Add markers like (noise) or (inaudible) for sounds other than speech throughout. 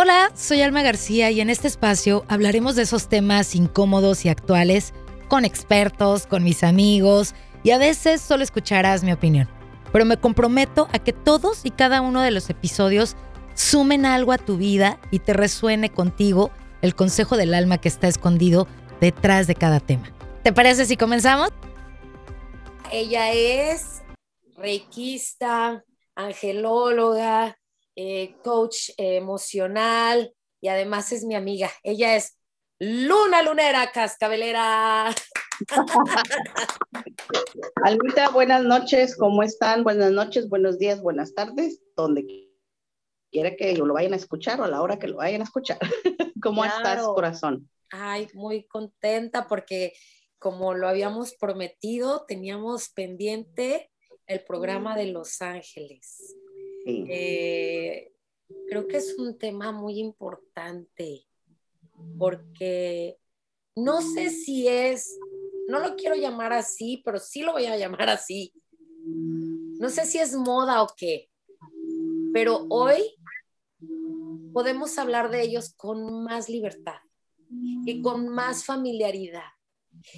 Hola, soy Alma García y en este espacio hablaremos de esos temas incómodos y actuales con expertos, con mis amigos y a veces solo escucharás mi opinión. Pero me comprometo a que todos y cada uno de los episodios sumen algo a tu vida y te resuene contigo el consejo del alma que está escondido detrás de cada tema. ¿Te parece si comenzamos? Ella es reikista, angelóloga, eh, coach emocional y además es mi amiga. Ella es Luna Lunera Cascabelera. (laughs) Almita, buenas noches, ¿cómo están? Buenas noches, buenos días, buenas tardes, donde quiera que lo vayan a escuchar o a la hora que lo vayan a escuchar. (laughs) ¿Cómo estás, corazón? Ay, muy contenta porque como lo habíamos prometido, teníamos pendiente el programa de Los Ángeles. Eh, creo que es un tema muy importante porque no sé si es, no lo quiero llamar así, pero sí lo voy a llamar así. No sé si es moda o qué, pero hoy podemos hablar de ellos con más libertad y con más familiaridad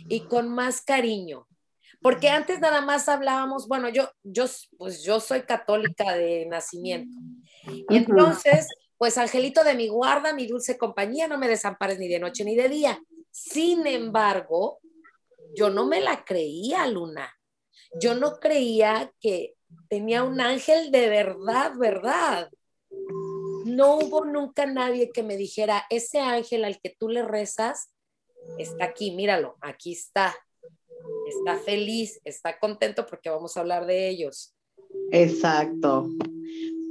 y con más cariño. Porque antes nada más hablábamos, bueno, yo, yo, pues yo soy católica de nacimiento. Y entonces, pues Angelito de mi guarda, mi dulce compañía, no me desampares ni de noche ni de día. Sin embargo, yo no me la creía, Luna. Yo no creía que tenía un ángel de verdad, verdad no hubo nunca nadie que me dijera, ese ángel al que tú le rezas está aquí, míralo, aquí está. Está feliz, está contento porque vamos a hablar de ellos. Exacto.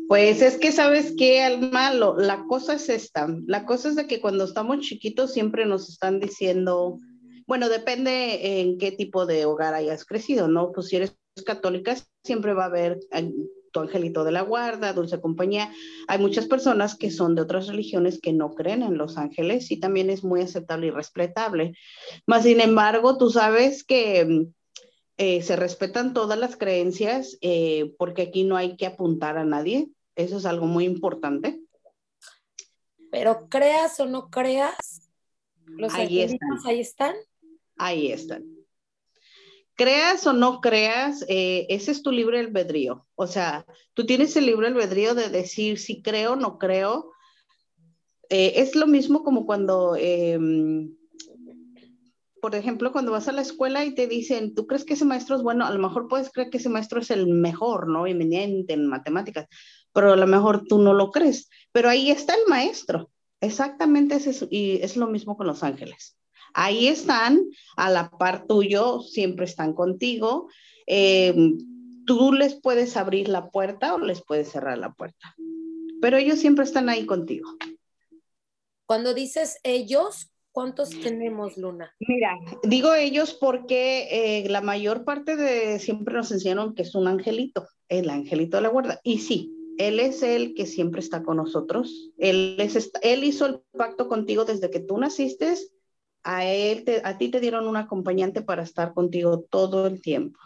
Pues es que sabes qué, Alma, la cosa es esta. La cosa es de que cuando estamos chiquitos siempre nos están diciendo, bueno, depende en qué tipo de hogar hayas crecido, ¿no? Pues si eres católica, siempre va a haber tu angelito de la guarda, dulce compañía. Hay muchas personas que son de otras religiones que no creen en los ángeles y también es muy aceptable y respetable. Más sin embargo, tú sabes que eh, se respetan todas las creencias eh, porque aquí no hay que apuntar a nadie. Eso es algo muy importante. Pero creas o no creas, los ahí ahí están. Ahí están creas o no creas, eh, ese es tu libre albedrío. O sea, tú tienes el libre albedrío de decir si creo o no creo. Eh, es lo mismo como cuando, em, por ejemplo, cuando vas a la escuela y te dicen, ¿tú crees que ese maestro es bueno? A lo mejor puedes creer que ese maestro es el mejor, ¿no? Eminente en matemáticas, pero a lo mejor tú no lo crees. Pero ahí está el maestro. Exactamente, es, y es lo mismo con los ángeles. Ahí están, a la par tuyo, siempre están contigo. Eh, tú les puedes abrir la puerta o les puedes cerrar la puerta, pero ellos siempre están ahí contigo. Cuando dices ellos, ¿cuántos tenemos, Luna? Mira, digo ellos porque eh, la mayor parte de siempre nos enseñaron que es un angelito, el angelito de la guarda. Y sí, él es el que siempre está con nosotros. Él, es, él hizo el pacto contigo desde que tú naciste a, él a ti te dieron un acompañante para estar contigo todo el tiempo.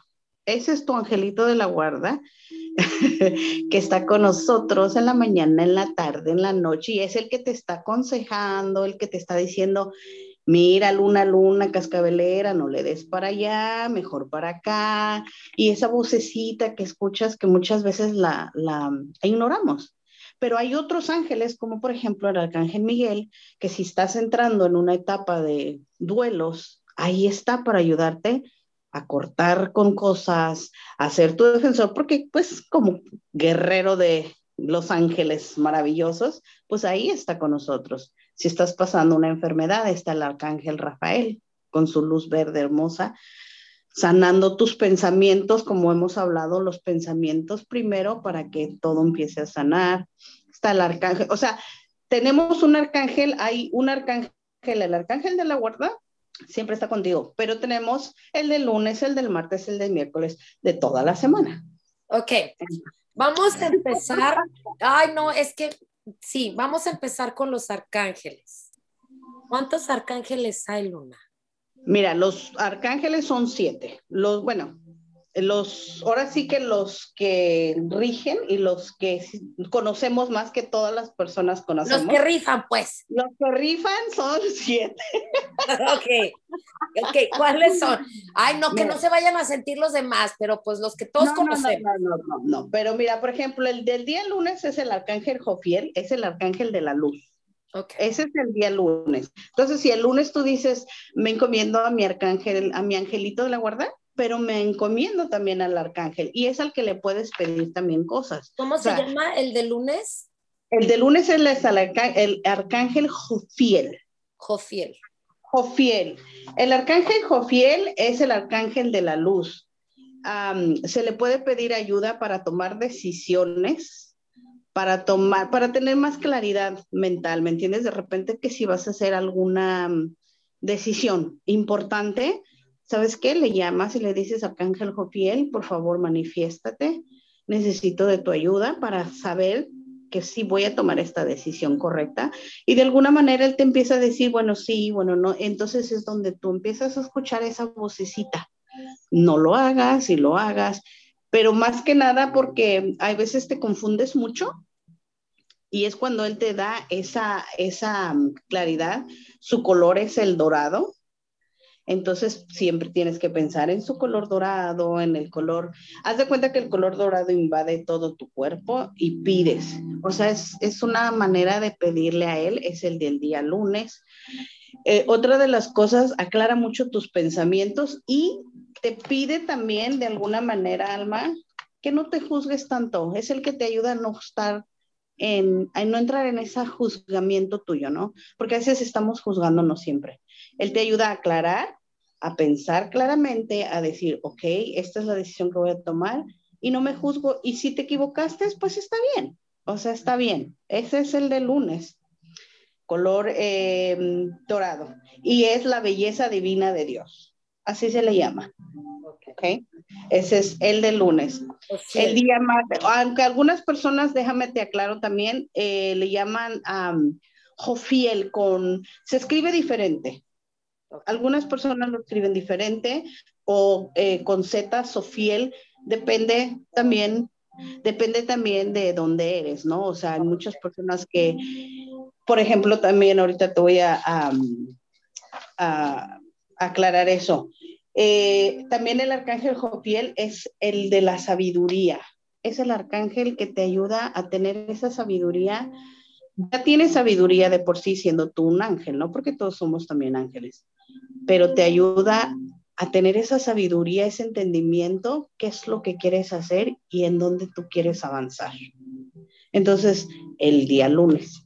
Ese es tu angelito de la guarda (laughs) que está con nosotros en la mañana, en la tarde, en la noche y es el que te está aconsejando, el que te está diciendo, mira, luna, luna, cascabelera, no le des para allá, mejor para acá. Y esa vocecita que escuchas que muchas veces la, la ignoramos. Pero hay otros ángeles, como por ejemplo el arcángel Miguel, que si estás entrando en una etapa de duelos, ahí está para ayudarte a cortar con cosas, a ser tu defensor, porque pues como guerrero de los ángeles maravillosos, pues ahí está con nosotros. Si estás pasando una enfermedad, está el arcángel Rafael con su luz verde hermosa, sanando tus pensamientos, como hemos hablado, los pensamientos primero para que todo empiece a sanar. Está el arcángel, o sea, tenemos un arcángel, hay un arcángel, el arcángel de la guarda siempre está contigo, pero tenemos el del lunes, el del martes, el del miércoles, de toda la semana. Ok, vamos a empezar. Ay, no, es que sí, vamos a empezar con los arcángeles. ¿Cuántos arcángeles hay, Luna? Mira, los arcángeles son siete. Los, bueno, los, ahora sí que los que rigen y los que conocemos más que todas las personas conocemos. Los que rifan, pues. Los que rifan son (laughs) siete. ok, ok, ¿cuáles son? Ay, no, que no. se vayan a sentir los demás, pero pues los que todos conocemos. No, no, no, no, pero mira, por ejemplo, el del día lunes es el arcángel Jofiel, es el arcángel de la luz. Okay. Ese es el día lunes. Entonces, si el lunes tú dices, me encomiendo a mi arcángel, a mi angelito de la guarda, pero me encomiendo también al arcángel y es al que le puedes pedir también cosas. ¿Cómo se llama el de lunes? El de lunes es el, el arcángel Jofiel. Jofiel. Jofiel. El arcángel Jofiel es el arcángel de la luz. se le puede pedir ayuda para tomar decisiones, para tomar, para tener más claridad mental, ¿me entiendes? De repente que si vas a hacer alguna decisión importante, ¿sabes qué? Le llamas y le dices, Arcángel Jofiel, por favor, manifiéstate. Necesito de tu ayuda para saber que sí voy a tomar esta decisión correcta. Y de alguna manera él te empieza a decir, bueno, sí, bueno, no. Entonces es donde tú empiezas a escuchar esa vocecita. No lo hagas y lo hagas, pero más que nada porque hay veces te confundes mucho y es cuando él te da esa, esa mm, claridad. Su color es el dorado entonces siempre tienes que pensar en su color dorado, en el color, haz de cuenta que el color dorado invade todo tu cuerpo y pides. O sea, es, una manera de pedirle a él, es el del día lunes. Eh, otra de las cosas, aclara mucho tus pensamientos y te pide también de alguna manera, Alma, que no te juzgues tanto. Es el que te ayuda a no estar en, no entrar en ese juzgamiento tuyo, ¿no? Porque a veces estamos juzgándonos siempre. Él te ayuda a aclarar, a pensar claramente, a decir, ok, esta es la decisión que voy a tomar y no me juzgo. Y si te equivocaste, pues está bien. O sea, está bien. Ese es el de lunes, color eh, dorado. Y es la belleza divina de Dios. Así se le llama. Ok. Ese es el de lunes. El día más, aunque algunas personas, déjame te aclaro también, eh, le llaman um, Jofiel con, se escribe diferente. Algunas personas lo escriben diferente o eh, con Z, Sofiel, depende también, depende también de dónde eres, ¿no? O sea, hay muchas personas que, por ejemplo, también ahorita te voy a, a aclarar eso. Eh, también el arcángel Jofiel es el de la sabiduría. Es el arcángel que te ayuda a tener esa sabiduría. Ya tienes sabiduría de por sí siendo tú un ángel, ¿no? Porque todos somos también ángeles. Pero te ayuda a tener esa sabiduría, ese entendimiento, qué es lo que quieres hacer y en dónde tú quieres avanzar. Entonces, el día lunes.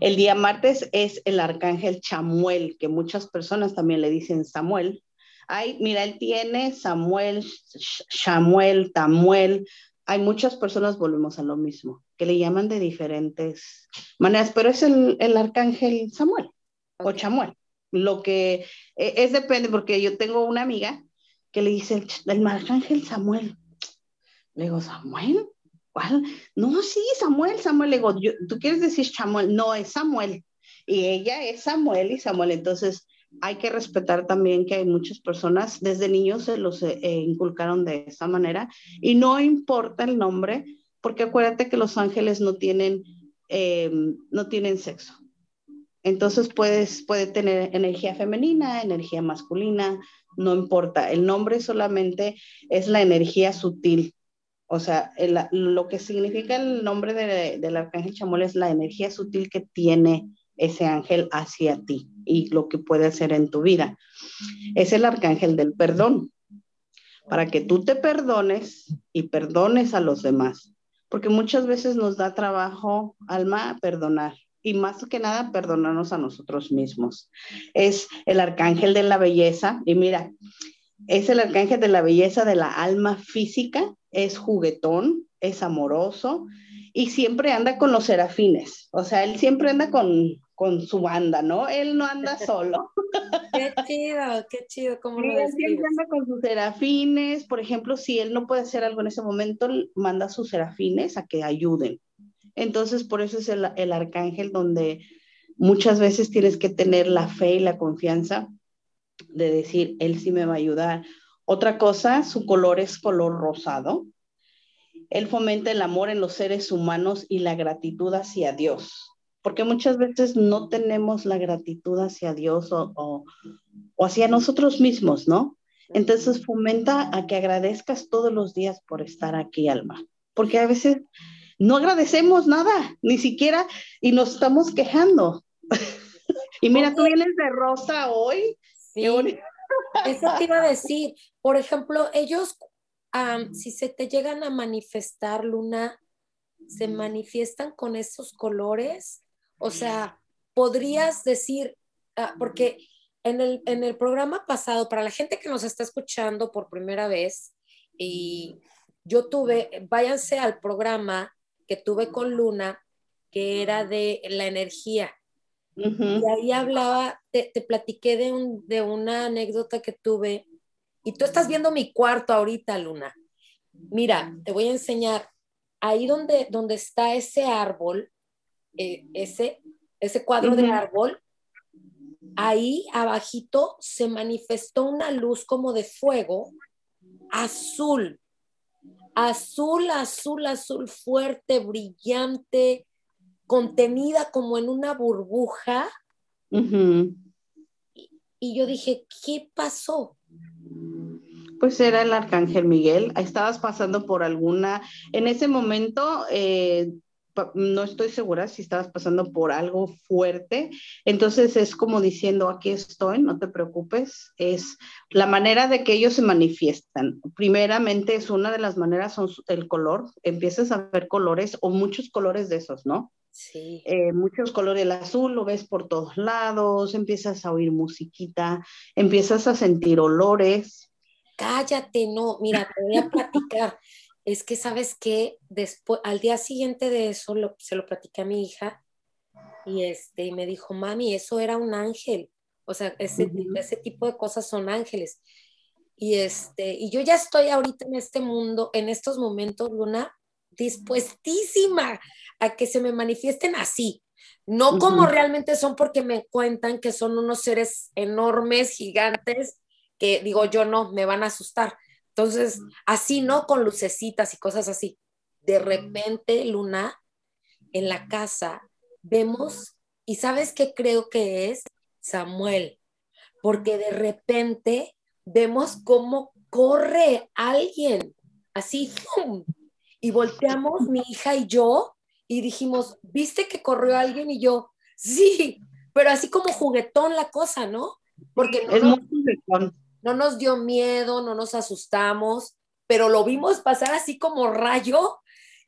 El día martes es el arcángel Chamuel, que muchas personas también le dicen Samuel, Ay, mira, él tiene Samuel, Samuel, Tamuel. Hay muchas personas, volvemos a lo mismo, que le llaman de diferentes maneras, pero es el, arcángel Samuel o Chamuel. Lo que e, es depende, porque yo tengo una amiga que le dice el, arcángel Samuel. Le digo, ¿Samuel? ¿Cuál? No, sí, Samuel, Samuel. Le ¿tú quieres decir Samuel? No, es Samuel. Y ella es Samuel y Samuel. Entonces, hay que respetar también que hay muchas personas, desde niños se los eh, inculcaron de esa manera y no importa el nombre, porque acuérdate que los ángeles no tienen, eh, no tienen sexo. Entonces puedes, puede tener energía femenina, energía masculina, no importa. El nombre solamente es la energía sutil. O sea, lo que significa el nombre del arcángel Chamuel es la energía sutil que tiene ese ángel hacia ti y lo que puede hacer en tu vida. Es el arcángel del perdón, para que tú te perdones y perdones a los demás, porque muchas veces nos da trabajo, alma, perdonar y más que nada perdonarnos a nosotros mismos. Es el arcángel de la belleza y mira, es el arcángel de la belleza de la alma física, es juguetón, es amoroso y siempre anda con los serafines, o sea, él siempre anda con, con su banda, ¿no? Él no anda (laughs) solo. Qué chido, qué chido, ¿cómo lo Él siempre anda con sus serafines, por ejemplo, si él no puede hacer algo en ese momento, manda a sus serafines a que ayuden. Entonces, por eso es el, el arcángel donde muchas veces tienes que tener la fe y la confianza de decir, él sí me va a ayudar. Otra cosa, su color es color rosado. Él fomenta el amor en los seres humanos y la gratitud hacia Dios, porque muchas veces no tenemos la gratitud hacia Dios o, hacia nosotros mismos, ¿no? Entonces fomenta a que agradezcas todos los días por estar aquí, alma, porque a veces no agradecemos nada, ni siquiera, y nos estamos quejando. (laughs) y mira, tú vienes de rosa hoy. Sí. Eso te iba a decir. Por ejemplo, ellos, si se te llegan a manifestar, Luna, se manifiestan con esos colores. O sea, podrías decir, ah, porque en el, en el programa pasado, para la gente que nos está escuchando por primera vez, y yo tuve, váyanse al programa que tuve con Luna, que era de la energía. Y ahí hablaba, te, platiqué de, un, de una anécdota que tuve. Y tú estás viendo mi cuarto ahorita, Luna. Mira, te voy a enseñar. Ahí donde, donde está ese árbol, eh, ese, ese cuadro de árbol, ahí abajito se manifestó una luz como de fuego azul azul, azul, azul fuerte, brillante, contenida como en una burbuja. y, yo dije, ¿qué pasó? Pues era el arcángel Miguel. Estabas pasando por alguna, en ese momento eh, no estoy segura si estabas pasando por algo fuerte. Entonces es como diciendo, aquí estoy, no te preocupes. Es la manera de que ellos se manifiestan. Primeramente es una de las maneras, son el color. Empiezas a ver colores o muchos colores de esos, ¿no? Sí. Eh, muchos colores, el azul lo ves por todos lados, empiezas a oír musiquita, empiezas a sentir olores. Cállate, no, mira, te voy a platicar (laughs) es que, ¿sabes que Después, al día siguiente de eso, se lo platiqué a mi hija y, este, y me dijo, mami, eso era un ángel. O sea, ese, ese tipo de cosas son ángeles. Y, este, y yo ya estoy ahorita en este mundo, en estos momentos, Luna, dispuestísima a que se me manifiesten así. No como realmente son porque me cuentan que son unos seres enormes, gigantes, que digo yo no, me van a asustar entonces, así, ¿no? Con lucecitas y cosas así. De repente, Luna, en la casa, vemos, y sabes qué creo que es Samuel, porque de repente vemos cómo corre alguien, así, y volteamos mi hija y yo, y dijimos, ¿viste que corrió alguien? Y yo, sí, pero así como juguetón la cosa, ¿no? Porque no, es muy juguetón no nos dio miedo, no nos asustamos, pero lo vimos pasar así como rayo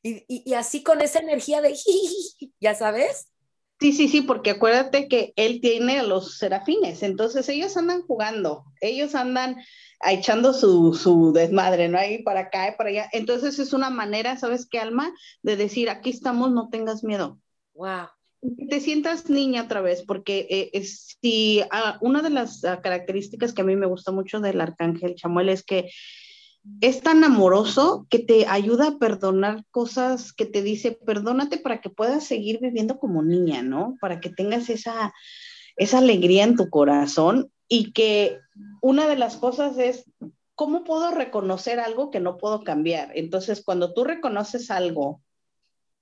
y, así con esa energía de, (laughs) ya sabes. Sí, sí, sí, porque acuérdate que él tiene a los serafines, entonces ellos andan jugando, ellos andan echando su, su desmadre, ¿no? Ahí para acá y para allá. Entonces es una manera, ¿sabes qué, Alma? De decir, aquí estamos, no tengas miedo. Wow te sientas niña otra vez, porque eh, si ah, una de las ah, características que a mí me gusta mucho del arcángel Chamuel es que es tan amoroso que te ayuda a perdonar cosas que te dice, perdónate para que puedas seguir viviendo como niña, ¿no? Para que tengas esa, esa alegría en tu corazón y que una de las cosas es, ¿cómo puedo reconocer algo que no puedo cambiar? Entonces, cuando tú reconoces algo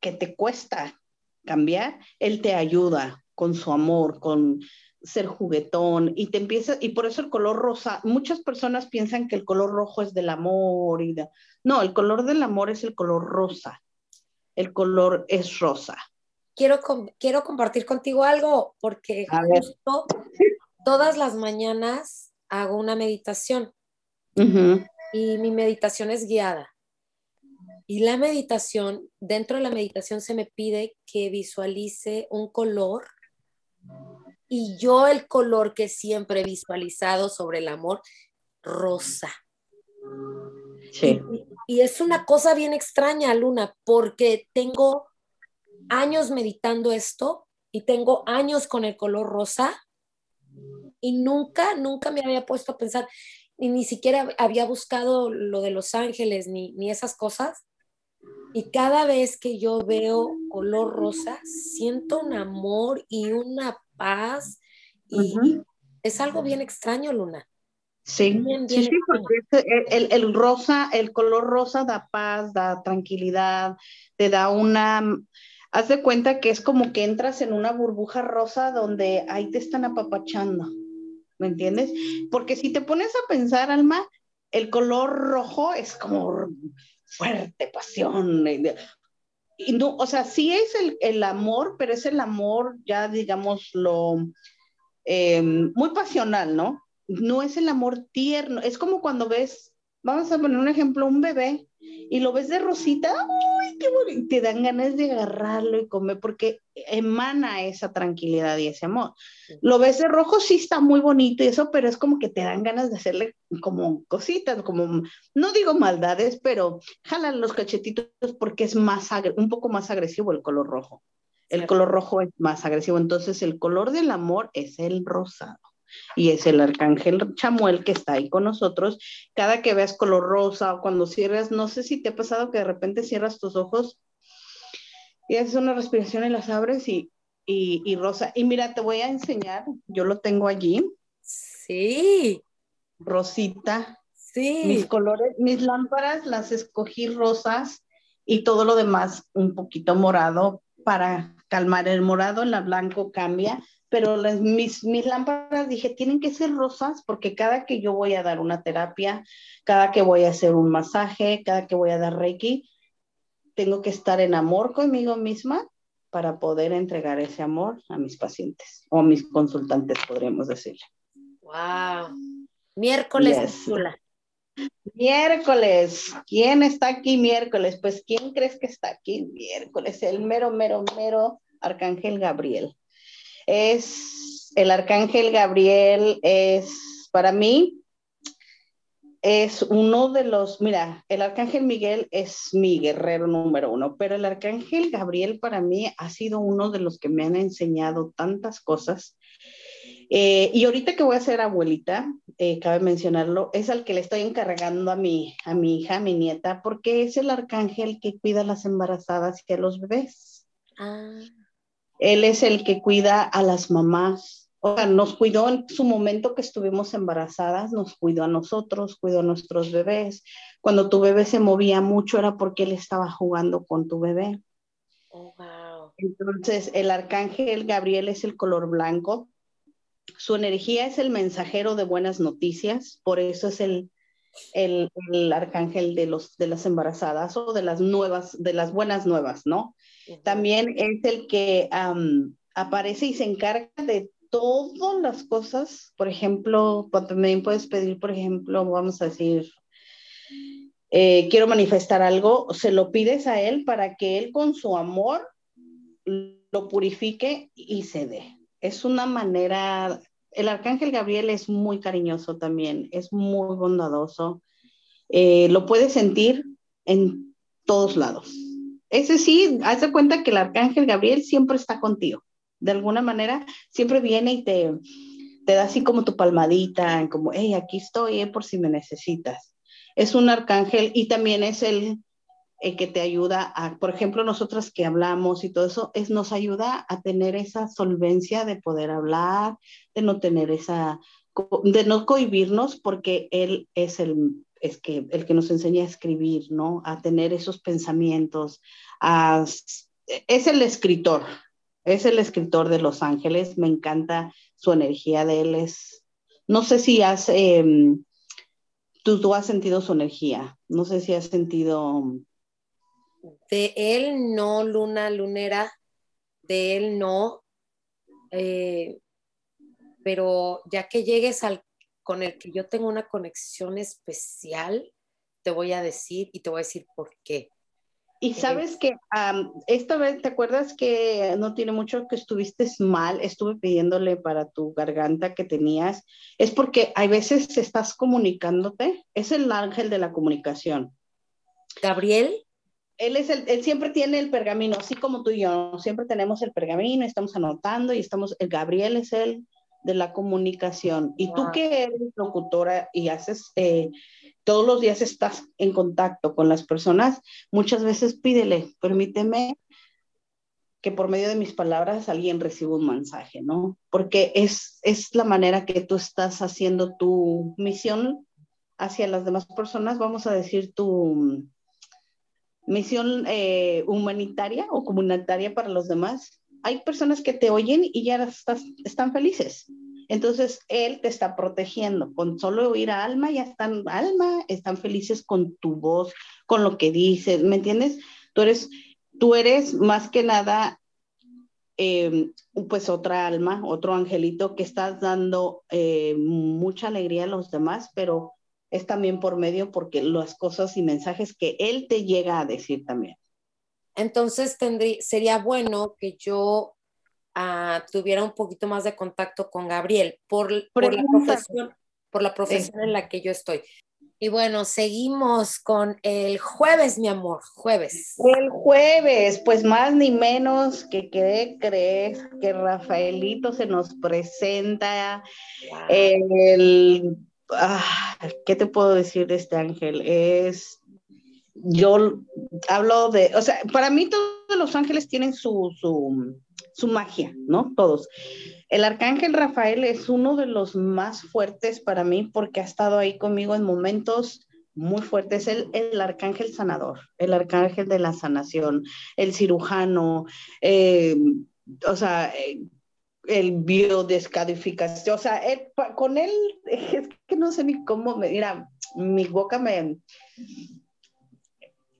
que te cuesta cambiar, él te ayuda con su amor, con ser juguetón y te empieza, y por eso el color rosa, muchas personas piensan que el color rojo es del amor y no, el color del amor es el color rosa, el color es rosa. Quiero, quiero compartir contigo algo porque justo todas las mañanas hago una meditación y mi meditación es guiada. Y la meditación, dentro de la meditación se me pide que visualice un color y yo el color que siempre he visualizado sobre el amor, rosa. Sí. Y, es una cosa bien extraña, Luna, porque tengo años meditando esto y tengo años con el color rosa y nunca, nunca me había puesto a pensar, y ni siquiera había buscado lo de los ángeles ni, ni esas cosas. Y cada vez que yo veo color rosa, siento un amor y una paz. Y es algo bien extraño, Luna. Sí, sí, porque el, el, rosa, el color rosa da paz, da tranquilidad, te da una, haz de cuenta que es como que entras en una burbuja rosa donde ahí te están apapachando, ¿me entiendes? Porque si te pones a pensar, Alma, el color rojo es como fuerte, pasión. Y no, o sea, sí es el, el amor, pero es el amor ya, digamos, lo eh, muy pasional, ¿no? no es el amor tierno, es como cuando ves, vamos a poner un ejemplo, un bebé y lo ves de rosita, ¡ay, qué bonito! Te dan ganas de agarrarlo y comer porque emana esa tranquilidad y ese amor. Lo ves de rojo, sí está muy bonito y eso, pero es como que te dan ganas de hacerle como cositas, como, no digo maldades, pero jalan los cachetitos porque es más, un poco más agresivo el color rojo. El color rojo es más agresivo, entonces el color del amor es el rosado y es el arcángel Chamuel que está ahí con nosotros. Cada que veas color rosa o cuando cierras, no sé si te ha pasado que de repente cierras tus ojos y haces una respiración y las abres y, y, rosa. Y mira, te voy a enseñar, yo lo tengo allí. Sí. Rosita. Sí. Mis colores, mis lámparas las escogí rosas y todo lo demás un poquito morado para calmar el morado, el blanco cambia pero las, mis, mis lámparas dije, tienen que ser rosas porque cada que yo voy a dar una terapia, cada que voy a hacer un masaje, cada que voy a dar reiki, tengo que estar en amor conmigo misma para poder entregar ese amor a mis pacientes o a mis consultantes, podríamos decirle. ¡Wow! Miércoles, Miércoles. ¿Quién está aquí miércoles? Pues, ¿quién crees que está aquí miércoles? El mero, mero, mero Arcángel Gabriel es el arcángel Gabriel, es para mí, es uno de los, mira, el arcángel Miguel es mi guerrero número uno, pero el arcángel Gabriel para mí ha sido uno de los que me han enseñado tantas cosas. Eh, y ahorita que voy a ser abuelita, eh, cabe mencionarlo, es al que le estoy encargando a mi, a mi hija, a mi nieta, porque es el arcángel que cuida a las embarazadas y a los bebés. Ah. Él es el que cuida a las mamás. O sea, nos cuidó en su momento que estuvimos embarazadas, nos cuidó a nosotros, cuidó a nuestros bebés. Cuando tu bebé se movía mucho era porque él estaba jugando con tu bebé. Oh, wow. Entonces, el arcángel Gabriel es el color blanco. Su energía es el mensajero de buenas noticias, por eso es el, el, el, arcángel de, los, de las embarazadas o de las nuevas, de las buenas nuevas, ¿no? También es el que aparece y se encarga de todas las cosas. Por ejemplo, también puedes pedir, por ejemplo, vamos a decir, eh, quiero manifestar algo, se lo pides a él para que él con su amor lo purifique y se dé. Es una manera, el arcángel Gabriel es muy cariñoso también, es muy bondadoso, eh, lo puedes sentir en todos lados. Ese sí, haz de cuenta que el arcángel Gabriel siempre está contigo. De alguna manera, siempre viene y te, te da así como tu palmadita, como, hey, aquí estoy eh, por si me necesitas. Es un arcángel y también es el, el que te ayuda a, por ejemplo, nosotras que hablamos y todo eso, es, nos ayuda a tener esa solvencia de poder hablar, de no tener esa, de no cohibirnos porque él es el, es que el que nos enseña a escribir, ¿no? A tener esos pensamientos. es el escritor, es el escritor de Los Ángeles. Me encanta su energía de él. Es, no sé si has, em, tú has sentido su energía. No sé si has sentido. De él no, Luna Lunera. De él no. Eh, pero ya que llegues al con el que yo tengo una conexión especial, te voy a decir y te voy a decir por qué. Y eh, sabes que esta vez, ¿te acuerdas que no tiene mucho que estuviste mal? Estuve pidiéndole para tu garganta que tenías. Es porque hay veces estás comunicándote. Es el ángel de la comunicación. Gabriel. Él, es el, él siempre tiene el pergamino, así como tú y yo. Siempre tenemos el pergamino, estamos anotando y estamos. El Gabriel es el de la comunicación. Y tú que eres locutora y haces, eh, todos los días estás en contacto con las personas, muchas veces pídele, permíteme que por medio de mis palabras alguien reciba un mensaje, ¿no? Porque es, es la manera que tú estás haciendo tu misión hacia las demás personas, vamos a decir tu misión eh, humanitaria o comunitaria para los demás. Hay personas que te oyen y ya están felices. Entonces, él te está protegiendo. Con solo oír a Alma, ya están, Alma, están felices con tu voz, con lo que dices, ¿me entiendes? Tú eres, tú eres más que nada, em, pues otra alma, otro angelito que estás dando eh, mucha alegría a los demás, pero es también por medio porque las cosas y mensajes que él te llega a decir también. Entonces tendría, sería bueno que yo ah, tuviera un poquito más de contacto con Gabriel por, por la profesión, por la profesión en la que yo estoy. Y bueno, seguimos con el jueves, mi amor, jueves. El jueves, pues más ni menos que que crees que Rafaelito se nos presenta el ah, ¿qué te puedo decir de este ángel? Es, yo hablo de, o sea, para mí todos los ángeles tienen su, su, magia, ¿no? Todos. El arcángel Rafael es uno de los más fuertes para mí porque ha estado ahí conmigo en momentos muy fuertes. El, el arcángel sanador, el arcángel de la sanación, el cirujano, eh, o sea, eh, el biodescadificación, o sea, con él (laughs) es que no sé ni cómo, mira, mi boca me...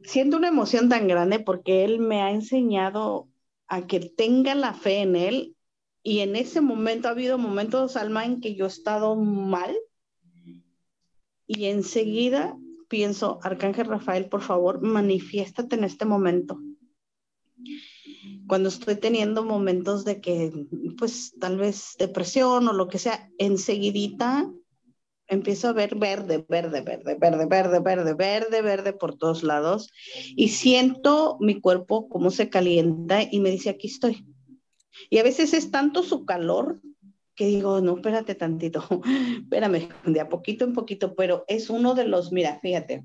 Siento una emoción tan grande porque él me ha enseñado a que tenga la fe en él y en ese momento ha habido momentos, Alma, en que yo he estado mal y enseguida pienso, Arcángel Rafael, por favor, manifiéstate en este momento cuando estoy teniendo momentos de que, pues tal vez depresión o lo que sea, enseguidita empiezo a ver verde, verde, verde, verde, verde, verde, verde, verde por todos lados y siento mi cuerpo como se calienta y me dice, aquí estoy. Y a veces es tanto su calor que digo, no, espérate tantito, (laughs) espérame, de a poquito en poquito, pero es uno de los, mira, fíjate,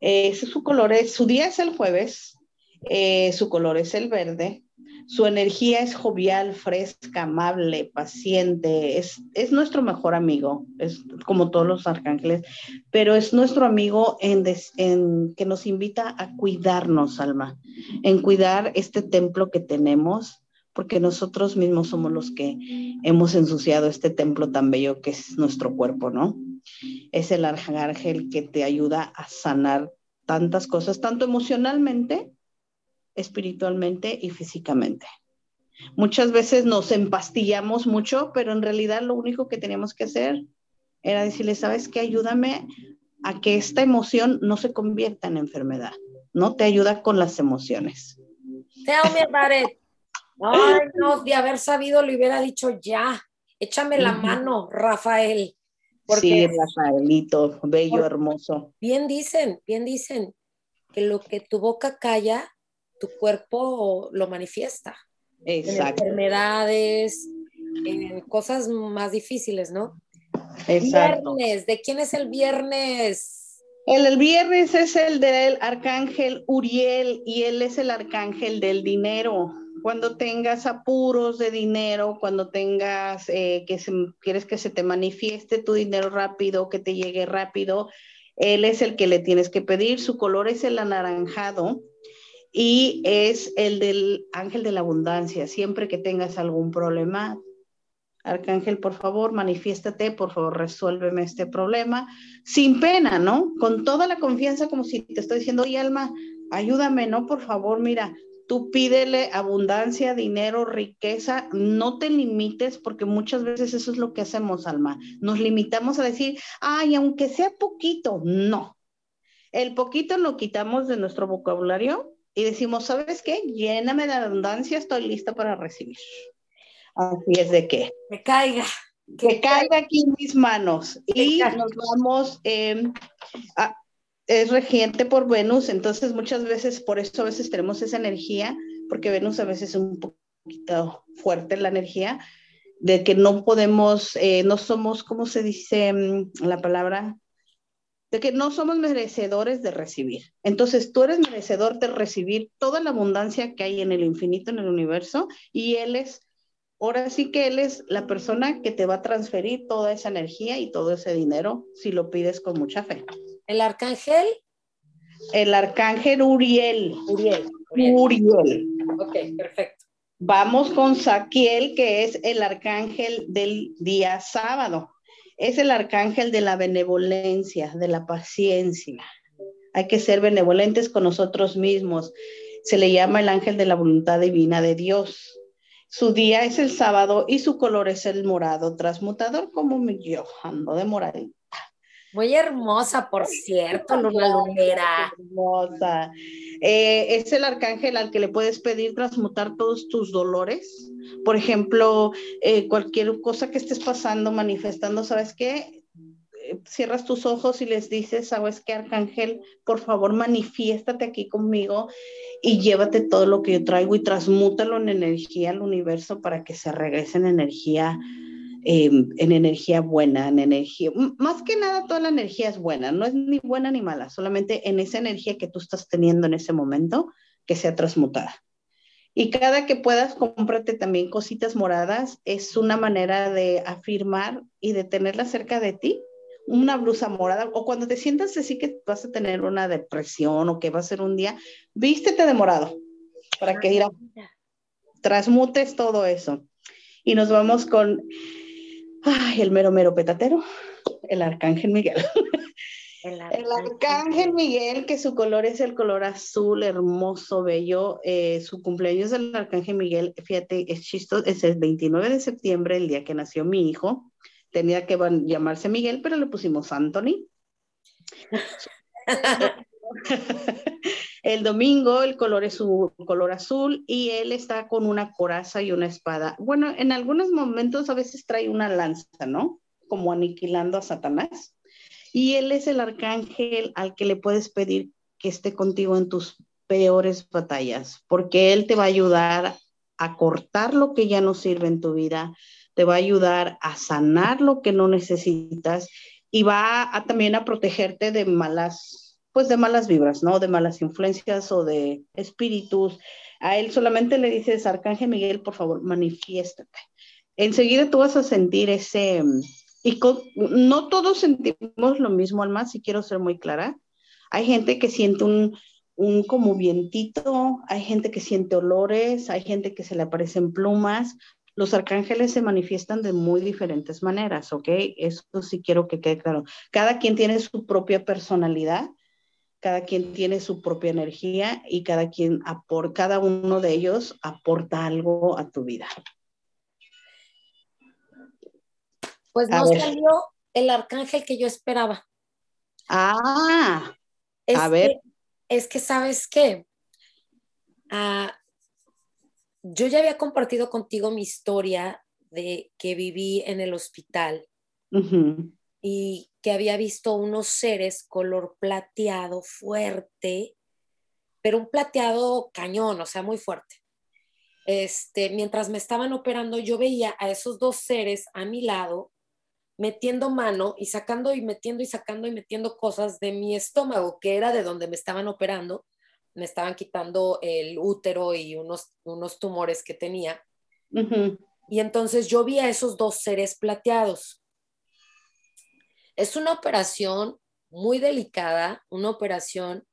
eh, su color es, su día es el jueves, eh, su color es el verde, su energía es jovial, fresca, amable, paciente, es, es nuestro mejor amigo, es como todos los arcángeles, pero es nuestro amigo en, en, que nos invita a cuidarnos, alma, en cuidar este templo que tenemos, porque nosotros mismos somos los que hemos ensuciado este templo tan bello que es nuestro cuerpo, ¿no? Es el arcángel que te ayuda a sanar tantas cosas, tanto emocionalmente espiritualmente y físicamente. Muchas veces nos empastillamos mucho, pero en realidad lo único que teníamos que hacer era decirle, ¿sabes qué? Ayúdame a que esta emoción no se convierta en enfermedad, ¿no? Te ayuda con las emociones. Tell me about it. Ay, no, de haber sabido le hubiera dicho ya. Échame la mano, Rafael. sí, Rafaelito, bello, hermoso. Bien dicen, bien dicen que lo que tu boca calla, tu cuerpo lo manifiesta. Exacto. En enfermedades, en cosas más difíciles, ¿no? Exacto. Viernes, ¿de quién es el viernes? El, el viernes es el del arcángel Uriel y él es el arcángel del dinero. Cuando tengas apuros de dinero, cuando tengas eh, que quieres que se te manifieste tu dinero rápido, que te llegue rápido, él es el que le tienes que pedir. Su color es el anaranjado y es el del ángel de la abundancia. Siempre que tengas algún problema, Arcángel, por favor, manifiéstate, por favor, resuélveme este problema, sin pena, ¿no? Con toda la confianza, como si te estoy diciendo, oye, alma, ayúdame, ¿no? Por favor, mira, tú pídele abundancia, dinero, riqueza, no te limites, porque muchas veces eso es lo que hacemos, alma. Nos limitamos a decir, ay, aunque sea poquito, no. El poquito lo quitamos de nuestro vocabulario y decimos, ¿sabes qué? Lléname de abundancia, estoy lista para recibir. Así es de que. Que caiga. Que, caiga aquí en mis manos. y nos vamos, em, es regente por Venus, entonces muchas veces, por eso a veces tenemos esa energía, porque Venus a veces es un poquito fuerte la energía, de que no podemos, eh, no somos, ¿cómo se dice em, la palabra? De que no somos merecedores de recibir. Entonces tú eres merecedor de recibir toda la abundancia que hay en el infinito, en el universo, y Él es, ahora sí que Él es la persona que te va a transferir toda esa energía y todo ese dinero si lo pides con mucha fe. ¿El arcángel? El arcángel Uriel. Uriel. Uriel. Ok, perfecto. Vamos con Saquiel, que es el arcángel del día sábado es el arcángel de la benevolencia, de la paciencia. Hay que ser benevolentes con nosotros mismos. Se le llama el ángel de la voluntad divina de Dios. Su día es el sábado y su color es el morado, transmutador como yo, ando de moradita. Muy hermosa, por cierto, Luna Lunera. Hermosa. Eh, es el arcángel al que le puedes pedir transmutar todos tus dolores, por ejemplo, eh, cualquier cosa que estés pasando, manifestando, ¿sabes qué? Eh, cierras tus ojos y les dices, ¿sabes qué, Arcángel? Por favor, manifiéstate aquí conmigo y llévate todo lo que yo traigo y transmútalo en energía al universo para que se regrese en energía, em, en energía buena, en energía. Más que nada, toda la energía es buena, no es ni buena ni mala, solamente en esa energía que tú estás teniendo en ese momento, que sea transmutada. Y cada que puedas, cómprate también cositas moradas. Es una manera de afirmar y de tenerla cerca de ti. Una blusa morada. O cuando te sientas así que vas a tener una depresión o que va a ser un día, vístete de morado para que ir a, transmutes todo eso. Y nos vamos con ay, el mero mero petatero, el arcángel Miguel. El (laughs) arcángel. Miguel, que su color es el color azul, hermoso, bello. Eh, su cumpleaños del arcángel Miguel, fíjate, es chistoso, es el 29 de septiembre, el día que nació mi hijo. Tenía que llamarse Miguel, pero le pusimos Anthony. (laughs) (laughs) el domingo el color es su color azul y él está con una coraza y una espada. Bueno, en algunos momentos a veces trae una lanza, ¿no? Como aniquilando a Satanás. Y Él es el arcángel al que le puedes pedir que esté contigo en tus peores batallas, porque Él te va a ayudar a cortar lo que ya no sirve en tu vida, te va a ayudar a sanar lo que no necesitas y va también a protegerte de malas, pues de malas vibras, ¿no? De malas influencias o de espíritus. A él solamente le dices, Arcángel Miguel, por favor, manifiéstate. Enseguida tú vas a sentir ese, y no todos sentimos lo mismo, Alma, si quiero ser muy clara. Hay gente que siente un, un como vientito, hay gente que siente olores, hay gente que se le aparecen plumas. Los arcángeles se manifiestan de muy diferentes maneras, ¿ok? Eso sí quiero que quede claro. Cada quien tiene su propia personalidad, cada quien tiene su propia energía y cada quien, por cada uno de ellos aporta algo a tu vida. Pues no salió el arcángel que yo esperaba. Ah, a ver. es que, ¿sabes qué? Ah, yo ya había compartido contigo mi historia de que viví en el hospital y que había visto unos seres color plateado fuerte, pero un plateado cañón, o sea, muy fuerte. Este, mientras me estaban operando, yo veía a esos dos seres a mi lado metiendo mano y sacando y metiendo y sacando y metiendo cosas de mi estómago, que era de donde me estaban operando. Me estaban quitando el útero y unos, unos tumores que tenía. Y entonces yo vi a esos dos seres plateados. Es una operación muy delicada, una operación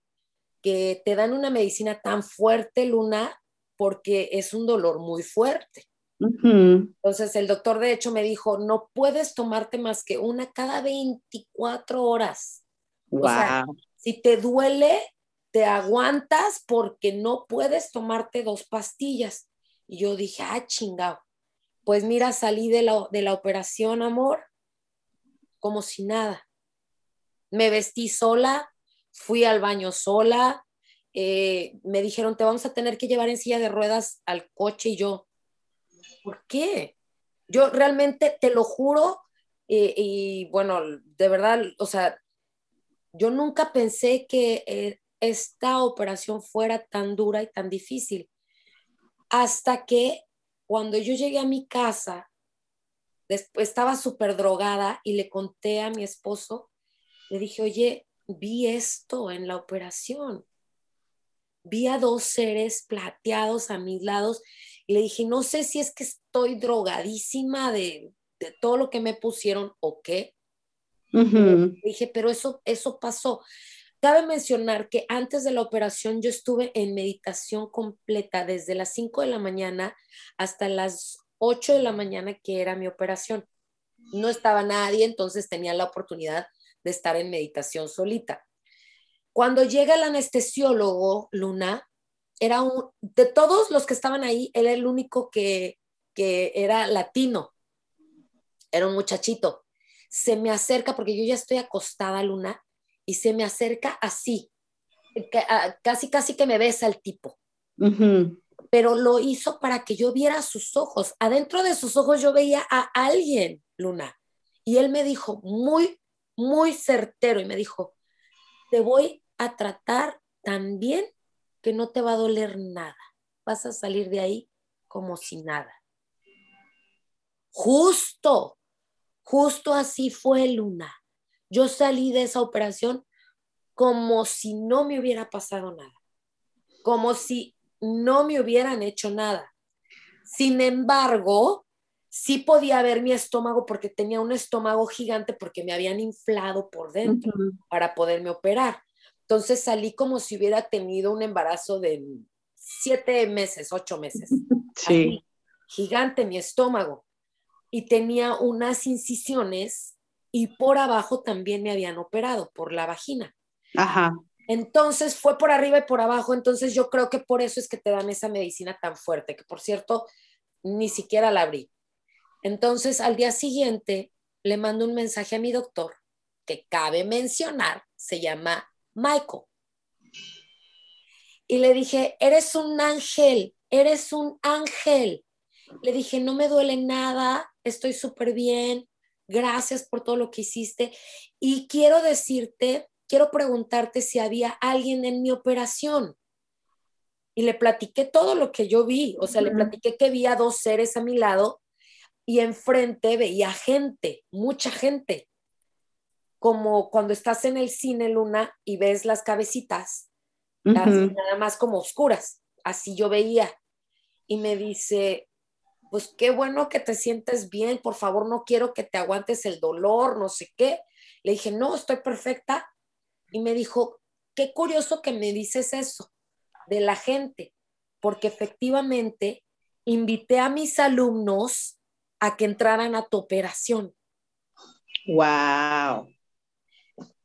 que te dan una medicina tan fuerte, Luna, porque es un dolor muy fuerte. Entonces el doctor de hecho me dijo, no puedes tomarte más que una cada 24 horas. O sea, si te duele, te aguantas porque no puedes tomarte dos pastillas. Y yo dije, ah, chingado. Pues mira, salí de la, de la operación, amor, como si nada. Me vestí sola, fui al baño sola, eh, me dijeron, te vamos a tener que llevar en silla de ruedas al coche y yo, ¿por qué? Yo realmente te lo juro y, bueno, de verdad, o sea, yo nunca pensé que eh, esta operación fuera tan dura y tan difícil. Hasta que cuando yo llegué a mi casa, después estaba súper drogada y le conté a mi esposo Le dije, oye, vi esto en la operación. Vi a dos seres plateados a mis lados y le dije, no sé si es que estoy drogadísima de, todo lo que me pusieron o qué. Le dije, pero eso, eso pasó. Cabe mencionar que antes de la operación yo estuve en meditación completa desde las 5 de la mañana hasta las 8 de la mañana que era mi operación. No estaba nadie, entonces tenía la oportunidad de estar en meditación solita. Cuando llega el anestesiólogo, Luna, era un, de todos los que estaban ahí, él era el único que, que era latino. Era un muchachito. Se me acerca, porque yo ya estoy acostada, Luna, y se me acerca así, casi, casi que me besa el tipo. Pero lo hizo para que yo viera sus ojos. Adentro de sus ojos yo veía a alguien, Luna. Y él me dijo, muy, muy certero, y me dijo, te voy a tratar tan bien que no te va a doler nada. Vas a salir de ahí como si nada. Justo, justo así fue Luna. Yo salí de esa operación como si no me hubiera pasado nada, como si no me hubieran hecho nada. Sin embargo, sí podía ver mi estómago porque tenía un estómago gigante porque me habían inflado por dentro para poderme operar. Entonces salí como si hubiera tenido un embarazo de siete meses, ocho meses. (laughs) Sí. gigante mi estómago. Y tenía unas incisiones y por abajo también me habían operado por la vagina. Ajá. Entonces fue por arriba y por abajo, entonces yo creo que por eso es que te dan esa medicina tan fuerte, que por cierto, ni siquiera la abrí. Entonces al día siguiente le mando un mensaje a mi doctor, que cabe mencionar, se llama Michael. Y le dije, eres un ángel, eres un ángel. Le dije, no me duele nada, estoy súper bien, gracias por todo lo que hiciste. Y quiero decirte, quiero preguntarte si había alguien en mi operación. Y le platiqué todo lo que yo vi, o sea, le platiqué que vi a dos seres a mi lado y enfrente veía gente, mucha gente como cuando estás en el cine, Luna, y ves las cabecitas, nada más como oscuras. Así yo veía. Y me dice, pues qué bueno que te sientes bien, por favor, no quiero que te aguantes el dolor, no sé qué. Le dije, no, estoy perfecta. Y me dijo, qué curioso que me dices eso de la gente, porque efectivamente invité a mis alumnos a que entraran a tu operación. Wow.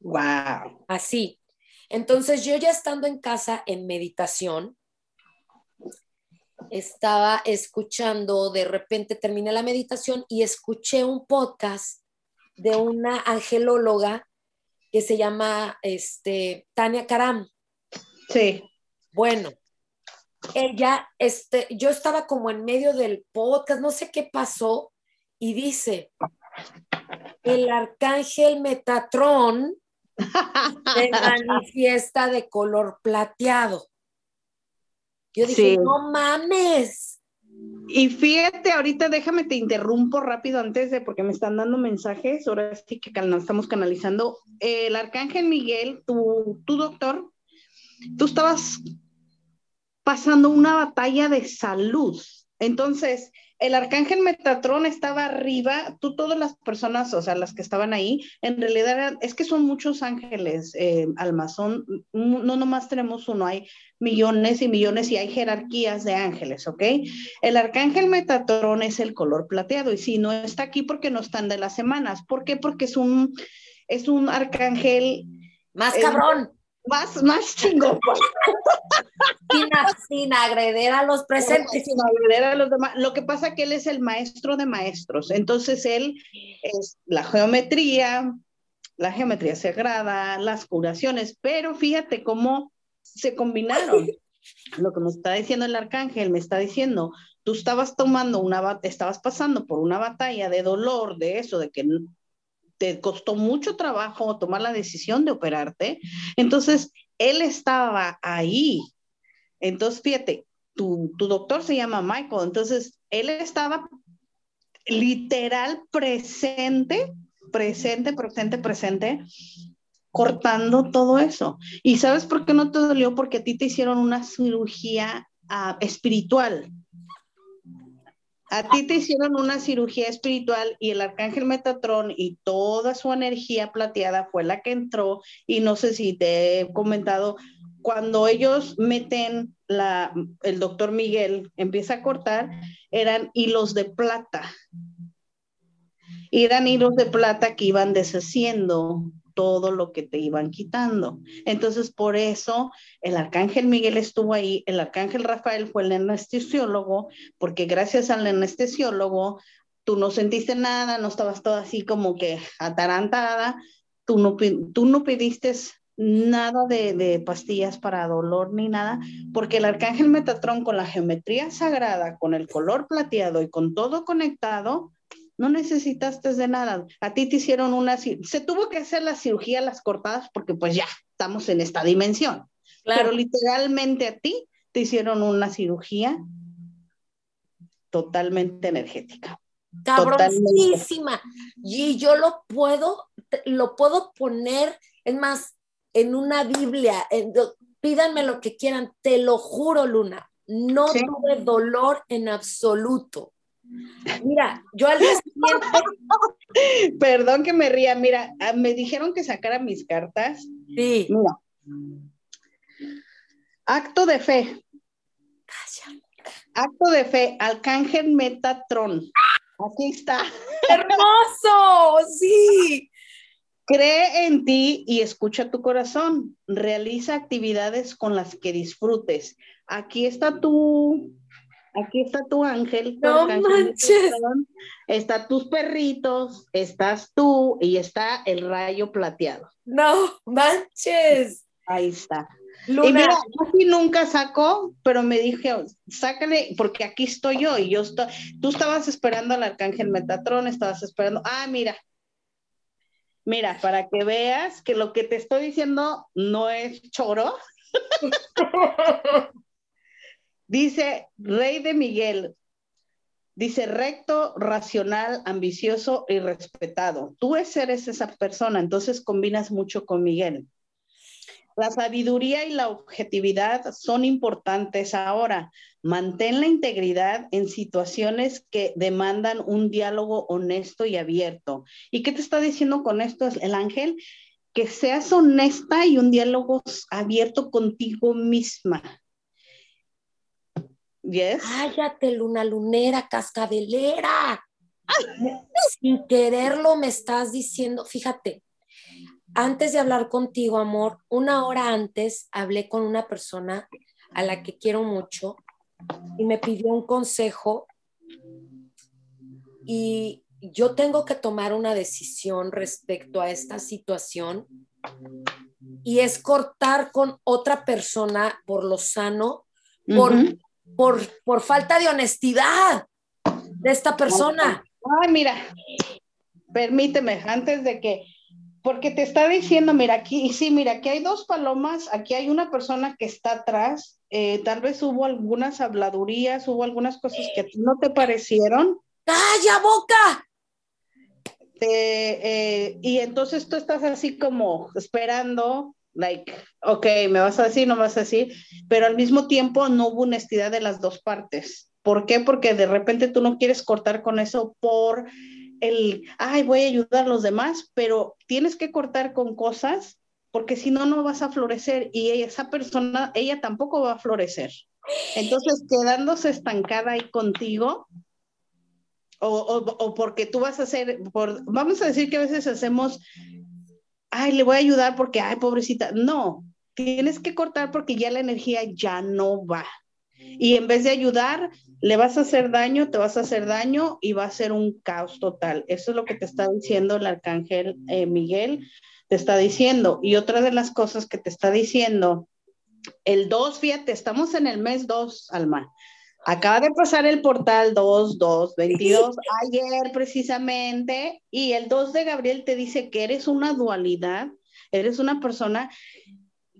Wow. Así. Entonces yo ya estando en casa en meditación, estaba escuchando, de repente terminé la meditación y escuché un podcast de una angelóloga que se llama este, Tania Karam. Sí. Bueno, ella, este, yo estaba como en medio del podcast, no sé qué pasó, y dice, el arcángel Metatrón (laughs) se manifiesta de color plateado. Yo dije, no mames. Y fíjate, ahorita déjame te interrumpo rápido antes de, porque me están dando mensajes, ahora sí que estamos canalizando. El arcángel Miguel, tu, tu doctor, tú estabas pasando una batalla de salud. Entonces, el arcángel Metatrón estaba arriba, tú todas las personas, o sea, las que estaban ahí, en realidad es que son muchos ángeles, eh, Alma, son, no nomás tenemos uno, hay millones y millones y hay jerarquías de ángeles, ¿ok? El arcángel Metatrón es el color plateado y si no está aquí porque no están de las semanas, ¿por qué? Porque es un, es un arcángel... Más cabrón más, más chingón. sin, agreder a los presentes. Sin agreder a los demás. Lo que pasa que él es el maestro de maestros. Entonces él es la geometría, la geometría sagrada, las curaciones, pero fíjate cómo se combinaron. Lo que me está diciendo el arcángel, me está diciendo, tú estabas tomando una, estabas pasando por una batalla de dolor, de eso, de que te costó mucho trabajo tomar la decisión de operarte. Entonces, él estaba ahí. Entonces, fíjate, tu, tu doctor se llama Michael, entonces él estaba literal presente, presente, presente, presente, cortando todo eso. ¿Y sabes por qué no te dolió? Porque a ti te hicieron una cirugía ah, espiritual. A ti te hicieron una cirugía espiritual y el arcángel Metatrón y toda su energía plateada fue la que entró y no sé si te he comentado, cuando ellos meten la, el doctor Miguel empieza a cortar, eran hilos de plata. Eran hilos de plata que iban deshaciendo todo lo que te iban quitando. Entonces, por eso el arcángel Miguel estuvo ahí, el arcángel Rafael fue el anestesiólogo, porque gracias al anestesiólogo tú no sentiste nada, no estabas todo así como que atarantada, tú no, tú no pediste nada de, de, pastillas para dolor ni nada, porque el arcángel Metatrón con la geometría sagrada, con el color plateado y con todo conectado, no necesitaste de nada. A ti te hicieron una, se tuvo que hacer la cirugía, las cortadas, porque pues ya estamos en esta dimensión. Pero literalmente a ti te hicieron una cirugía totalmente energética. Cabronísima. Y yo lo puedo, lo puedo poner, es más, en una Biblia, pídanme lo que quieran, te lo juro, Luna, no tuve dolor en absoluto. Mira, yo al día siguiente. (laughs) Perdón que me ría, mira, ah, me dijeron que sacara mis cartas. Sí. Mira. Acto de fe. Acto de fe, Arcángel Metatron. Aquí está. ¡Hermoso! Sí. Cree en ti y escucha tu corazón. Realiza actividades con las que disfrutes. Aquí está tu aquí está tu ángel. No manches. Está tus perritos, estás tú y está el rayo plateado. No manches. Ahí está. Y mira, yo nunca sacó, pero me dije, sácale, porque aquí estoy yo y yo estoy, tú estabas esperando al arcángel Metatrón, estabas esperando, ah, mira, mira, para que veas que lo que te estoy diciendo no es choro. (laughs) Dice Rey de Miguel, dice recto, racional, ambicioso y respetado. Tú eres esa persona, entonces combinas mucho con Miguel. La sabiduría y la objetividad son importantes ahora. Mantén la integridad en situaciones que demandan un diálogo honesto y abierto. ¿Y qué te está diciendo con esto el ángel? Que seas honesta y un diálogo abierto contigo misma Cállate, luna lunera, cascabelera. Sin quererlo me estás diciendo, fíjate, antes de hablar contigo, amor, una hora antes hablé con una persona a la que quiero mucho y me pidió un consejo y yo tengo que tomar una decisión respecto a esta situación y es cortar con otra persona por lo sano, por por, por falta de honestidad de esta persona. Ay, mira, permíteme, antes de que, porque te está diciendo, mira, aquí, sí, mira, aquí hay dos palomas, aquí hay una persona que está atrás, eh, tal vez hubo algunas habladurías, hubo algunas cosas que no te parecieron. ¡Calla boca! Eh, y entonces tú estás así como esperando like, ok, me vas a decir, no vas a decir, pero al mismo tiempo no hubo honestidad de las dos partes. ¿Por qué? Porque de repente tú no quieres cortar con eso por el, ay, voy a ayudar a los demás, pero tienes que cortar con cosas porque si no, no vas a florecer y esa persona, ella tampoco va a florecer. Entonces, quedándose estancada ahí contigo, o, o, porque tú vas a hacer, por, vamos a decir que a veces hacemos ay, le voy a ayudar porque, ay, pobrecita. No, tienes que cortar porque ya la energía ya no va. Y en vez de ayudar, le vas a hacer daño, te vas a hacer daño y va a ser un caos total. Eso es lo que te está diciendo el arcángel eh, Miguel, te está diciendo. Y otra de las cosas que te está diciendo, el 2, fíjate, estamos en el mes 2, Alma. Acaba de pasar el portal 2222 (laughs) ayer precisamente y el 2 de Gabriel te dice que eres una dualidad, eres una persona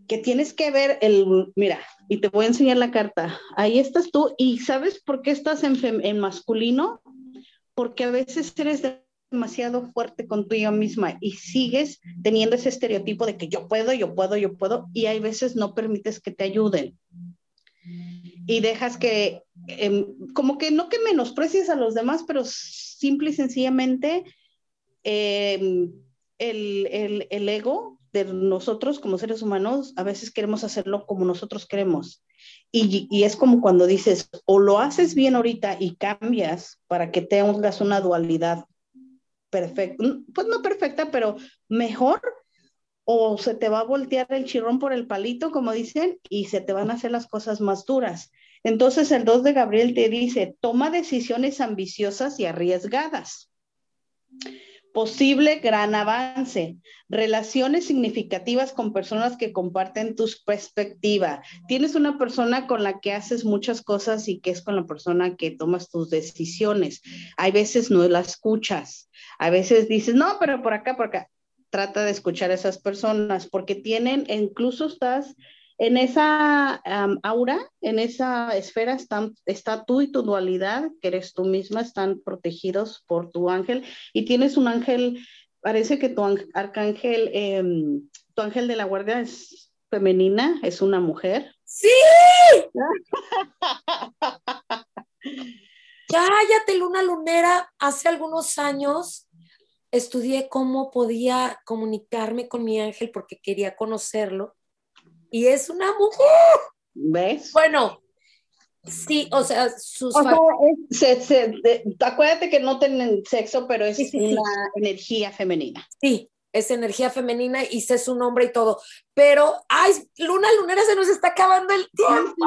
que tienes que ver el, mira, y te voy a enseñar la carta. Ahí estás tú y ¿sabes por qué estás en, en masculino? Porque a veces eres demasiado fuerte contigo misma y sigues teniendo ese estereotipo de que yo puedo, yo puedo, yo puedo, y hay veces no permites que te ayuden. Y dejas que, em, como que no que menosprecies a los demás, pero simple y sencillamente em, el, el ego de nosotros como seres humanos, a veces queremos hacerlo como nosotros queremos. Y, y, es como cuando dices, o lo haces bien ahorita y cambias para que tengas una dualidad perfecta, pues no perfecta, pero mejor, o se te va a voltear el chirrón por el palito, como dicen, y se te van a hacer las cosas más duras. Entonces el 2 de Gabriel te dice, toma decisiones ambiciosas y arriesgadas posible gran avance, relaciones significativas con personas que comparten tu perspectiva. Tienes una persona con la que haces muchas cosas y que es con la persona que tomas tus decisiones. Hay veces no la escuchas, a veces dices, no, pero por acá, por acá. Trata de escuchar a esas personas porque tienen, incluso estás en esa aura, en esa esfera están, está tú y tu dualidad, que eres tú misma, están protegidos por tu ángel y tienes un ángel, parece que tu arcángel, em, tu ángel de la guardia es femenina, es una mujer. Sí. (laughs) Cállate, luna lunera, hace algunos años estudié cómo podía comunicarme con mi ángel porque quería conocerlo y es una mujer. ¿Ves? Bueno, sí, o sea, sus... acuérdate que no tienen sexo, pero es una energía femenina. Sí, es energía femenina y sé su nombre y todo. Pero, ay, Luna Lunera se nos está acabando el tiempo.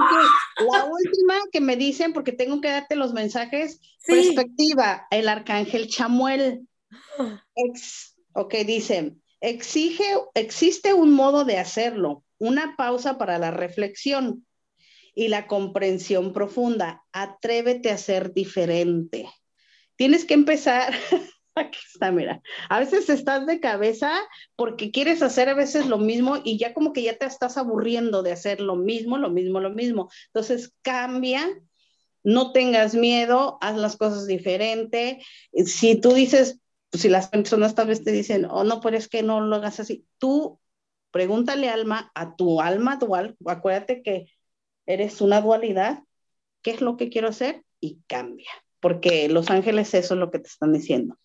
La última que me dicen, porque tengo que darte los mensajes, perspectiva, el arcángel Chamuel. Ah. Ex, ok, dice, exige, existe un modo de hacerlo, una pausa para la reflexión y la comprensión profunda. Atrévete a ser diferente. Tienes que empezar. (laughs) Aquí está, mira. A veces estás de cabeza porque quieres hacer a veces lo mismo y ya como que ya te estás aburriendo de hacer lo mismo, lo mismo, lo mismo. Entonces cambia, no tengas miedo, haz las cosas diferente. Si tú dices, si las personas tal vez te dicen, oh no, pero es que no lo hagas así, tú Pregúntale alma a tu alma dual, acuérdate que eres una dualidad, ¿qué es lo que quiero hacer? Y cambia, porque los ángeles eso es lo que te están diciendo.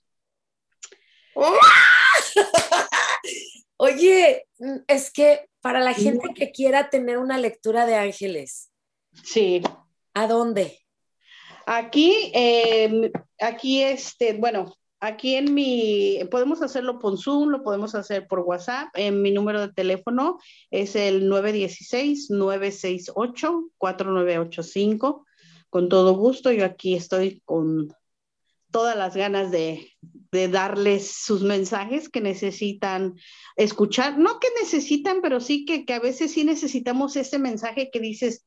(laughs) Oye, es que para la gente que quiera tener una lectura de ángeles. Sí. ¿A dónde? Aquí, eh, aquí este, bueno, aquí en mi, podemos hacerlo por Zoom, lo podemos hacer por WhatsApp. En mi número de teléfono es el 916-968-4985. Con todo gusto, yo aquí estoy con todas las ganas de, darles sus mensajes que necesitan escuchar. No que necesitan, pero sí que, que a veces sí necesitamos ese mensaje que dices,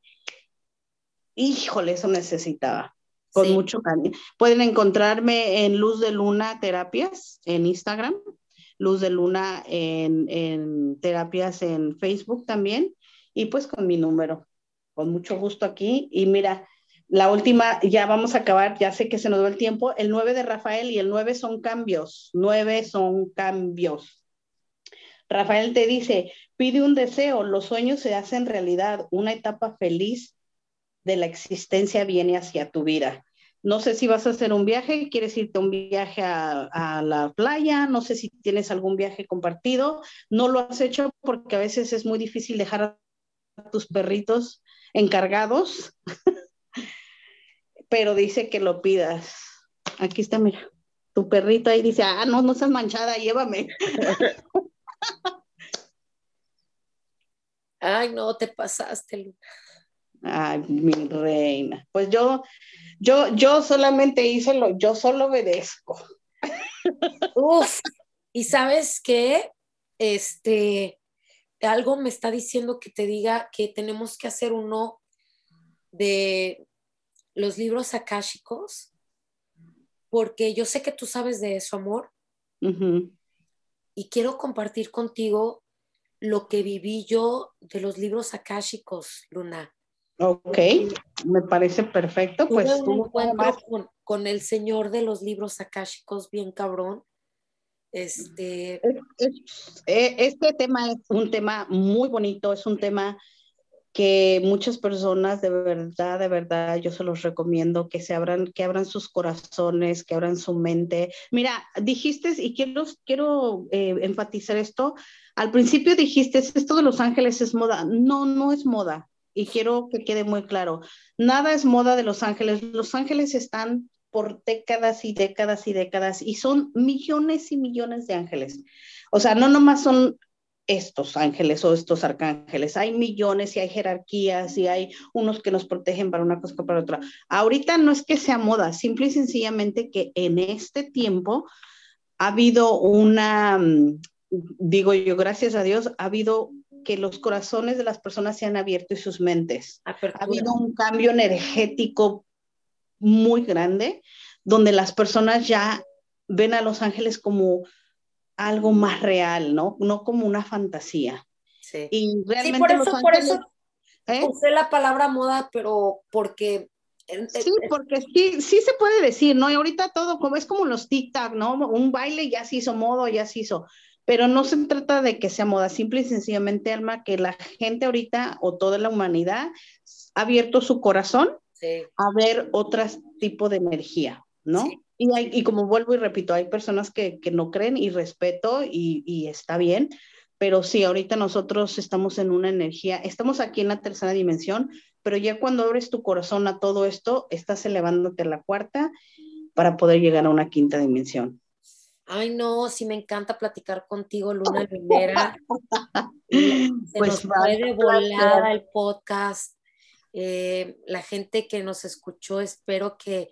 híjole, eso necesitaba con mucho cariño. Pueden encontrarme en Luz de Luna Terapias en Instagram, Luz de Luna en, terapias en Facebook también, y pues con mi número. Con mucho gusto aquí. Y mira, la última, ya vamos a acabar, ya sé que se nos va el tiempo. El 9 de Rafael y el 9 son cambios. 9 son cambios. Rafael te dice, pide un deseo, los sueños se hacen realidad, una etapa feliz de la existencia viene hacia tu vida. No sé si vas a hacer un viaje, quieres irte a un viaje a, la playa, no sé si tienes algún viaje compartido, no lo has hecho porque a veces es muy difícil dejar a tus perritos encargados, (laughs) pero dice que lo pidas. Aquí está, mira, tu perrito ahí dice, ah, no, no seas manchada, llévame. (laughs) Ay, no, te pasaste, Luna. Ay, mi reina. Pues yo, yo, yo solamente hice lo, yo solo obedezco. Uf, y sabes qué, este, algo me está diciendo que te diga que tenemos que hacer uno de los libros akáshicos, porque yo sé que tú sabes de eso, amor. Y quiero compartir contigo lo que viví yo de los libros akáshicos, Luna. Ok, me parece perfecto. Pues Tuve un encuentro con, con, el señor de los libros akáshicos bien cabrón. Este... Eh, este tema es un tema muy bonito, es un tema que muchas personas de verdad, de verdad, yo se los recomiendo que se abran, que abran sus corazones, que abran su mente. Mira, dijiste, y quiero, quiero eh, enfatizar esto, al principio dijiste, esto de Los Ángeles es moda. No, no es moda. Y quiero que quede muy claro, nada es moda de Los Ángeles. Los Ángeles están por décadas y décadas y décadas y son millones y millones de ángeles. O sea, no nomás son estos ángeles o estos arcángeles. Hay millones y hay jerarquías y hay unos que nos protegen para una cosa que para otra. Ahorita no es que sea moda, simple y sencillamente que en este tiempo ha habido una, mm, digo yo, gracias a Dios, ha habido que los corazones de las personas se han abierto y sus mentes. Ha habido un cambio energético muy grande donde las personas ya ven a los ángeles como algo más real, ¿no? No como una fantasía. Sí. Y realmente por eso, por eso ¿eh? usé la palabra moda, pero porque Sí, porque sí, sí se puede decir, ¿no? Y ahorita todo como es como los TikTok, ¿no? Un baile ya se hizo modo, ya se hizo. Pero no se trata de que sea moda, simple y sencillamente, Alma, que la gente ahorita o toda la humanidad ha abierto su corazón a ver otro tipo de energía, ¿no? Y, hay, y como vuelvo y repito, hay personas que, que no creen y respeto y, y, está bien, pero sí, ahorita nosotros estamos en una energía, estamos aquí en la tercera dimensión, pero ya cuando abres tu corazón a todo esto, estás elevándote a la cuarta para poder llegar a una quinta dimensión. Ay, no, sí me encanta platicar contigo, Luna Rivera. (laughs) Se pues nos fue de volada el podcast. Eh, la gente que nos escuchó, espero que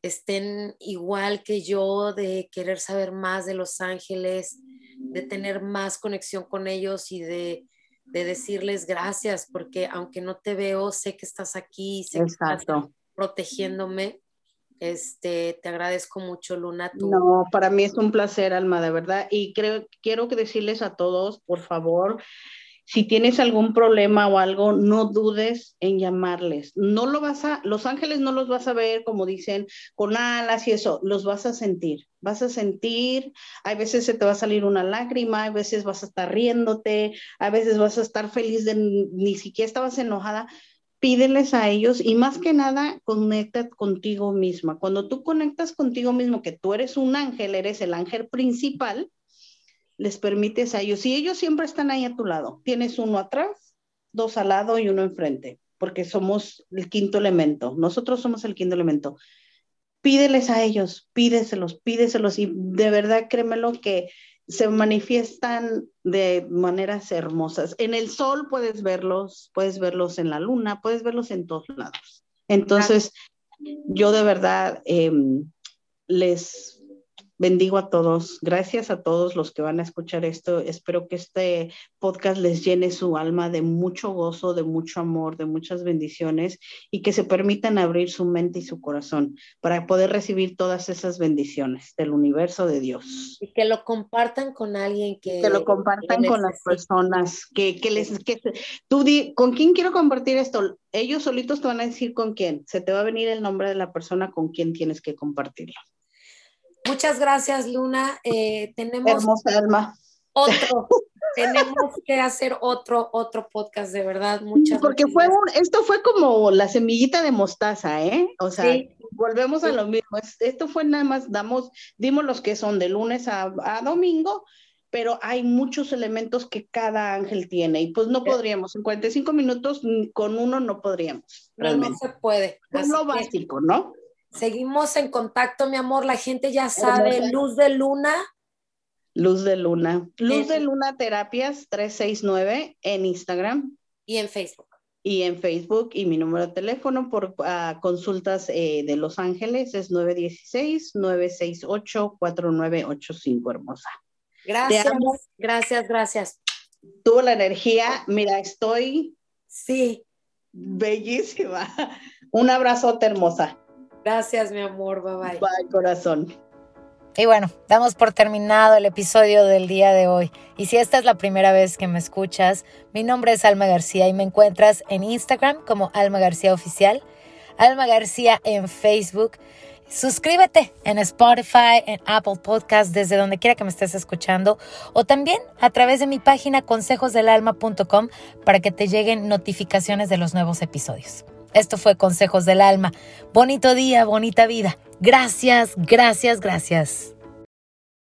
estén igual que yo de querer saber más de Los Ángeles, de tener más conexión con ellos y de, decirles gracias, porque aunque no te veo, sé que estás aquí, sé que estás protegiéndome. Este, te agradezco mucho, Luna. No, para mí es un placer, Alma, de verdad. Y creo, quiero decirles a todos, por favor, si tienes algún problema o algo, no dudes en llamarles. No lo vas a, los ángeles no los vas a ver como dicen con alas y eso, los vas a sentir. Vas a sentir, hay veces se te va a salir una lágrima, hay veces vas a estar riéndote, a veces vas a estar feliz de ni siquiera estabas enojada. Pídeles a ellos y más que nada conecta contigo misma. Cuando tú conectas contigo mismo, que tú eres un ángel, eres el ángel principal, les permites a ellos, y ellos siempre están ahí a tu lado, tienes uno atrás, dos al lado y uno enfrente, porque somos el quinto elemento, nosotros somos el quinto elemento. Pídeles a ellos, pídeselos, pídeselos, y de verdad créemelo que se manifiestan de maneras hermosas. En el sol puedes verlos, puedes verlos en la luna, puedes verlos en todos lados. Entonces, yo de verdad em, les bendigo a todos. Gracias a todos los que van a escuchar esto. Espero que este podcast les llene su alma de mucho gozo, de mucho amor, de muchas bendiciones y que se permitan abrir su mente y su corazón para poder recibir todas esas bendiciones del universo de Dios. Y que lo compartan con alguien que... Que lo compartan con las personas, que, que les... Que, tú di, ¿con quién quiero compartir esto? Ellos solitos te van a decir con quién. Se te va a venir el nombre de la persona con quien tienes que compartirlo. Muchas gracias, Luna. Eh, tenemos Hermosa alma. otro, tenemos que hacer otro, otro podcast, de verdad. Muchas Porque fue un, esto fue como la semillita de mostaza, ¿eh? O sea, volvemos a lo mismo. Esto fue nada más, damos, dimos los que son de lunes a, domingo, pero hay muchos elementos que cada ángel tiene y pues no podríamos, en 45 minutos con uno no podríamos. No, no se puede. Es lo básico, ¿no? Seguimos en contacto, mi amor. La gente ya sabe, Luz de Luna. Luz de Luna. Luz de Luna Terapias 369 en Instagram. Y en Facebook. Y en Facebook. Y mi número de teléfono por ah, consultas eh, de Los Ángeles es 916-968-4985, hermosa. Gracias, gracias, gracias. Tuvo la energía. Mira, estoy. Sí. Bellísima. Un abrazote, hermosa. Gracias, mi amor. Bye bye. Bye, corazón. Y bueno, damos por terminado el episodio del día de hoy. Y si esta es la primera vez que me escuchas, mi nombre es Alma García y me encuentras en Instagram como Alma García Oficial, Alma García en Facebook. Suscríbete en Spotify, en Apple Podcast, desde donde quiera que me estés escuchando, o también a través de mi página consejosdelalma.com para que te lleguen notificaciones de los nuevos episodios. Esto fue Consejos del Alma. Bonito día, bonita vida. Gracias, gracias, gracias.